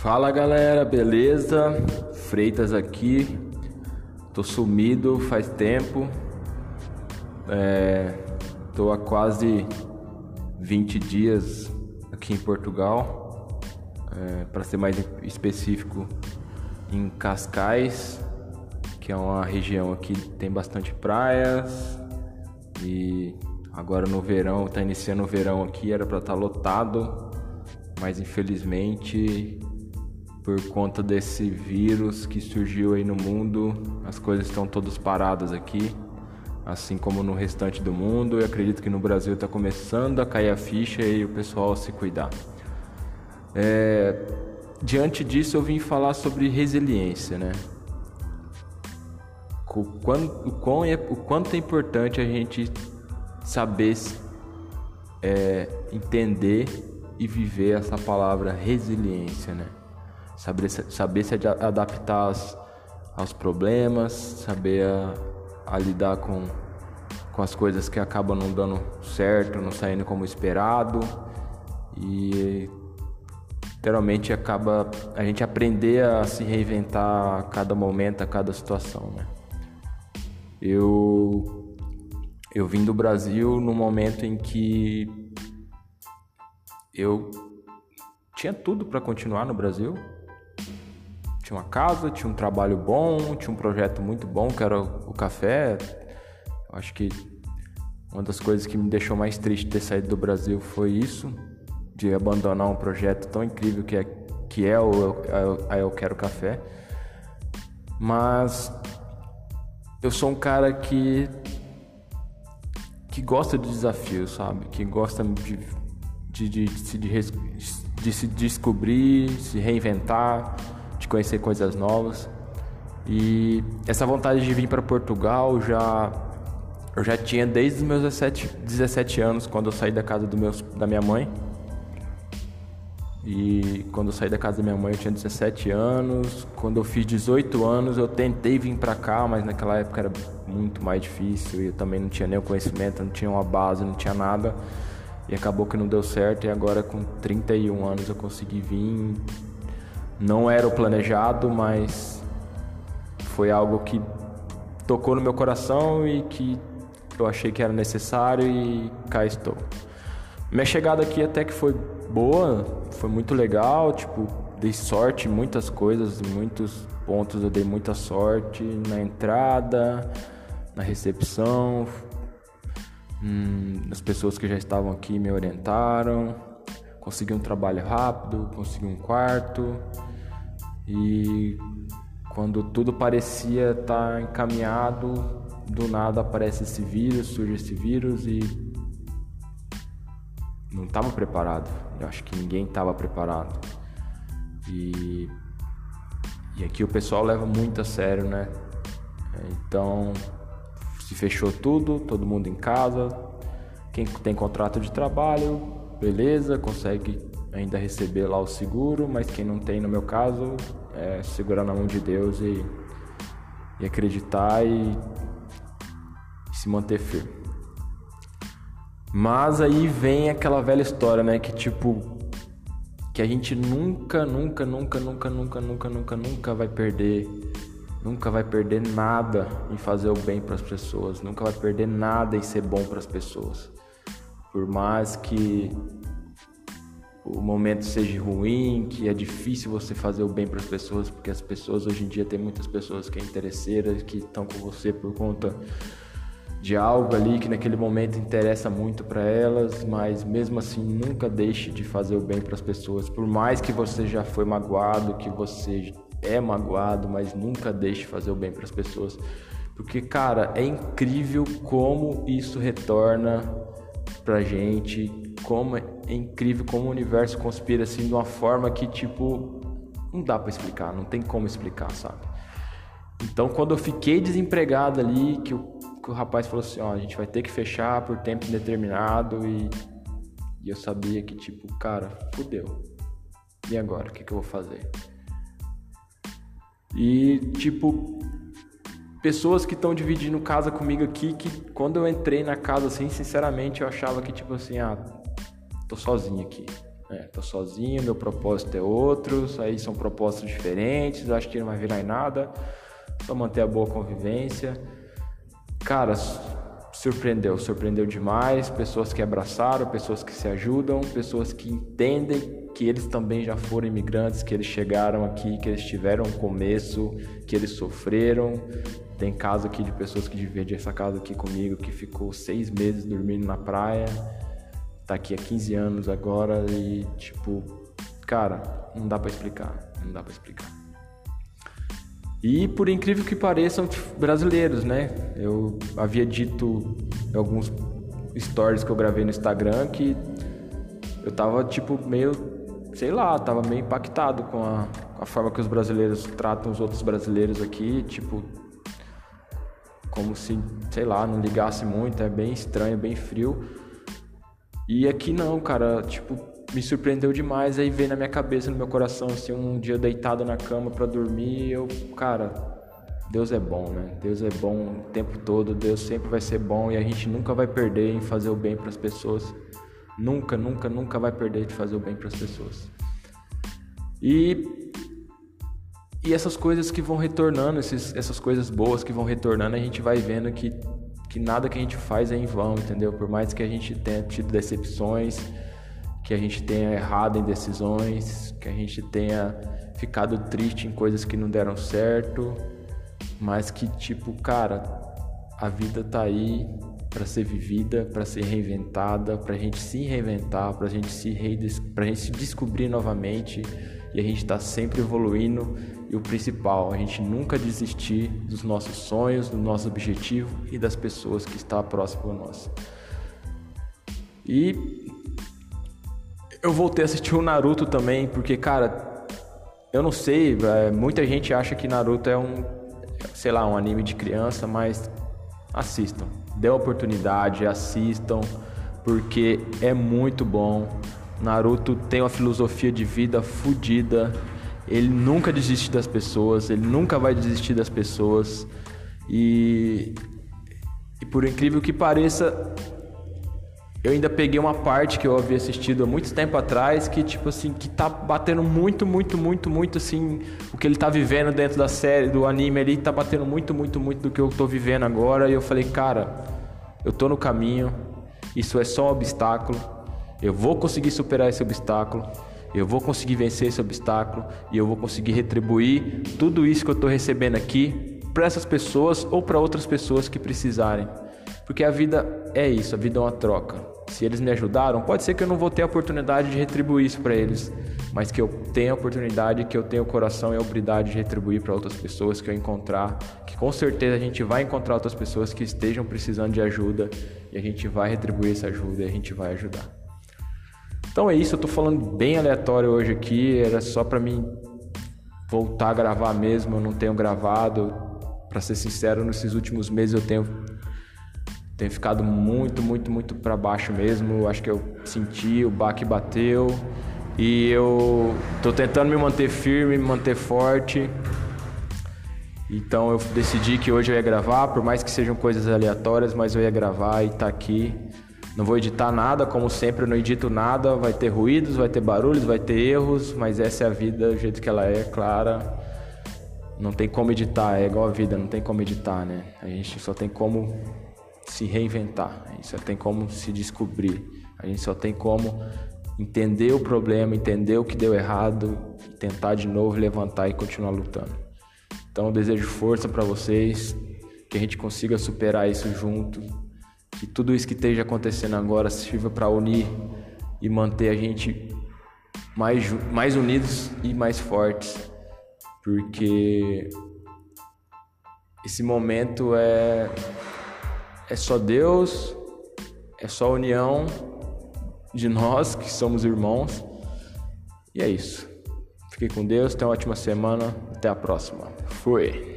Fala galera, beleza? Freitas aqui. Tô sumido faz tempo. É, tô há quase 20 dias aqui em Portugal. É, Para ser mais específico, em Cascais, que é uma região aqui que tem bastante praias. E agora no verão, tá iniciando o verão aqui, era para estar tá lotado, mas infelizmente por conta desse vírus que surgiu aí no mundo, as coisas estão todas paradas aqui, assim como no restante do mundo. Eu acredito que no Brasil está começando a cair a ficha e o pessoal se cuidar. É, diante disso, eu vim falar sobre resiliência, né? O quanto, o, quão é, o quanto é importante a gente saber é, entender e viver essa palavra resiliência, né? Saber, saber se adaptar aos, aos problemas, saber a, a, lidar com, com as coisas que acabam não dando certo, não saindo como esperado e literalmente acaba a gente aprender a se reinventar a cada momento, a cada situação, né? Eu eu vim do Brasil no momento em que eu tinha tudo para continuar no Brasil, tinha uma casa, tinha um trabalho bom, tinha um projeto muito bom que era o café. Eu acho que uma das coisas que me deixou mais triste de ter saído do Brasil foi isso, de abandonar um projeto tão incrível que é, que é o Eu, Eu Quero Café. Mas eu sou um cara que que gosta de desafios, sabe? Que gosta de, de, de, de, de se descobrir, se reinventar conhecer coisas novas. E essa vontade de vir para Portugal já eu já tinha desde os meus 17, 17 anos, quando eu saí da casa do meus, da minha mãe. E quando eu saí da casa da minha mãe eu tinha 17 anos. Quando eu fiz 18 anos eu tentei vir para cá, mas naquela época era muito mais difícil. E eu também não tinha o conhecimento, não tinha uma base, não tinha nada. E acabou que não deu certo. E agora com 31 anos eu consegui vir não era o planejado, mas foi algo que tocou no meu coração e que eu achei que era necessário e cá estou. Minha chegada aqui até que foi boa, foi muito legal, tipo, dei sorte em muitas coisas, em muitos pontos eu dei muita sorte na entrada, na recepção, hum, as pessoas que já estavam aqui me orientaram, consegui um trabalho rápido, consegui um quarto, e quando tudo parecia estar tá encaminhado, do nada aparece esse vírus, surge esse vírus e não estava preparado. Eu acho que ninguém estava preparado. E, e aqui o pessoal leva muito a sério, né? Então se fechou tudo, todo mundo em casa. Quem tem contrato de trabalho, beleza, consegue ainda receber lá o seguro, mas quem não tem, no meu caso, é segurar na mão de Deus e, e acreditar e, e se manter firme. Mas aí vem aquela velha história, né? Que tipo, que a gente nunca, nunca, nunca, nunca, nunca, nunca, nunca, nunca vai perder, nunca vai perder nada em fazer o bem para as pessoas, nunca vai perder nada em ser bom para as pessoas. Por mais que o momento seja ruim, que é difícil você fazer o bem para as pessoas, porque as pessoas hoje em dia tem muitas pessoas que é interesseiras, que estão com você por conta de algo ali que naquele momento interessa muito para elas, mas mesmo assim nunca deixe de fazer o bem para as pessoas, por mais que você já foi magoado, que você é magoado, mas nunca deixe de fazer o bem para as pessoas, porque cara, é incrível como isso retorna pra gente como é incrível como o universo conspira assim de uma forma que tipo não dá para explicar, não tem como explicar, sabe? Então quando eu fiquei desempregado ali, que o, que o rapaz falou assim, ó, a gente vai ter que fechar por tempo indeterminado e, e eu sabia que tipo, cara, fudeu. E agora, o que, que eu vou fazer? E tipo, pessoas que estão dividindo casa comigo aqui, que quando eu entrei na casa, assim, sinceramente, eu achava que, tipo assim, ah, tô sozinho aqui. É, tô sozinho, meu propósito é outro, aí são propósitos diferentes, acho que não vai virar em nada, só manter a boa convivência. Cara, surpreendeu, surpreendeu demais. Pessoas que abraçaram, pessoas que se ajudam, pessoas que entendem que eles também já foram imigrantes, que eles chegaram aqui, que eles tiveram um começo, que eles sofreram. Tem caso aqui de pessoas que dividem essa casa aqui comigo, que ficou seis meses dormindo na praia tá aqui há 15 anos agora e, tipo, cara, não dá para explicar, não dá para explicar. E por incrível que pareçam brasileiros, né? Eu havia dito em alguns stories que eu gravei no Instagram que eu tava tipo meio, sei lá, tava meio impactado com a, com a forma que os brasileiros tratam os outros brasileiros aqui, tipo como se, sei lá, não ligasse muito, é bem estranho, bem frio. E aqui não, cara, tipo, me surpreendeu demais. Aí veio na minha cabeça, no meu coração, assim, um dia deitado na cama para dormir, eu, cara, Deus é bom, né? Deus é bom o tempo todo, Deus sempre vai ser bom e a gente nunca vai perder em fazer o bem para as pessoas. Nunca, nunca, nunca vai perder de fazer o bem para as pessoas. E e essas coisas que vão retornando, esses, essas coisas boas que vão retornando, a gente vai vendo que que nada que a gente faz é em vão, entendeu? Por mais que a gente tenha tido decepções, que a gente tenha errado em decisões, que a gente tenha ficado triste em coisas que não deram certo, mas que tipo, cara, a vida tá aí para ser vivida, para ser reinventada, para a gente se reinventar, para a gente se para gente se descobrir novamente e a gente está sempre evoluindo e o principal, a gente nunca desistir dos nossos sonhos, do nosso objetivo e das pessoas que estão próximas a nós. E eu voltei a assistir o Naruto também, porque, cara, eu não sei, é, muita gente acha que Naruto é um, sei lá, um anime de criança, mas assistam. Dê a oportunidade, assistam, porque é muito bom. Naruto tem uma filosofia de vida fodida ele nunca desiste das pessoas, ele nunca vai desistir das pessoas. E, e por incrível que pareça, eu ainda peguei uma parte que eu havia assistido há muito tempo atrás que tipo assim que tá batendo muito muito muito muito assim o que ele tá vivendo dentro da série do anime ali tá batendo muito muito muito do que eu tô vivendo agora e eu falei cara eu tô no caminho isso é só um obstáculo eu vou conseguir superar esse obstáculo eu vou conseguir vencer esse obstáculo e eu vou conseguir retribuir tudo isso que eu estou recebendo aqui para essas pessoas ou para outras pessoas que precisarem. Porque a vida é isso, a vida é uma troca. Se eles me ajudaram, pode ser que eu não vou ter a oportunidade de retribuir isso para eles, mas que eu tenha a oportunidade, que eu tenha o coração e a habilidade de retribuir para outras pessoas que eu encontrar, que com certeza a gente vai encontrar outras pessoas que estejam precisando de ajuda e a gente vai retribuir essa ajuda e a gente vai ajudar. Então é isso, eu tô falando bem aleatório hoje aqui, era só para mim voltar a gravar mesmo, eu não tenho gravado. Para ser sincero, nesses últimos meses eu tenho tenho ficado muito, muito, muito para baixo mesmo. Acho que eu senti, o baque bateu e eu tô tentando me manter firme, me manter forte. Então eu decidi que hoje eu ia gravar, por mais que sejam coisas aleatórias, mas eu ia gravar e tá aqui. Não vou editar nada, como sempre, eu não edito nada. Vai ter ruídos, vai ter barulhos, vai ter erros, mas essa é a vida do jeito que ela é, clara. Não tem como editar, é igual a vida, não tem como editar, né? A gente só tem como se reinventar, a gente só tem como se descobrir, a gente só tem como entender o problema, entender o que deu errado, tentar de novo levantar e continuar lutando. Então eu desejo força para vocês, que a gente consiga superar isso junto que tudo isso que esteja acontecendo agora sirva para unir e manter a gente mais, mais unidos e mais fortes, porque esse momento é, é só Deus, é só a união de nós que somos irmãos, e é isso. Fique com Deus, tenha uma ótima semana, até a próxima. Fui!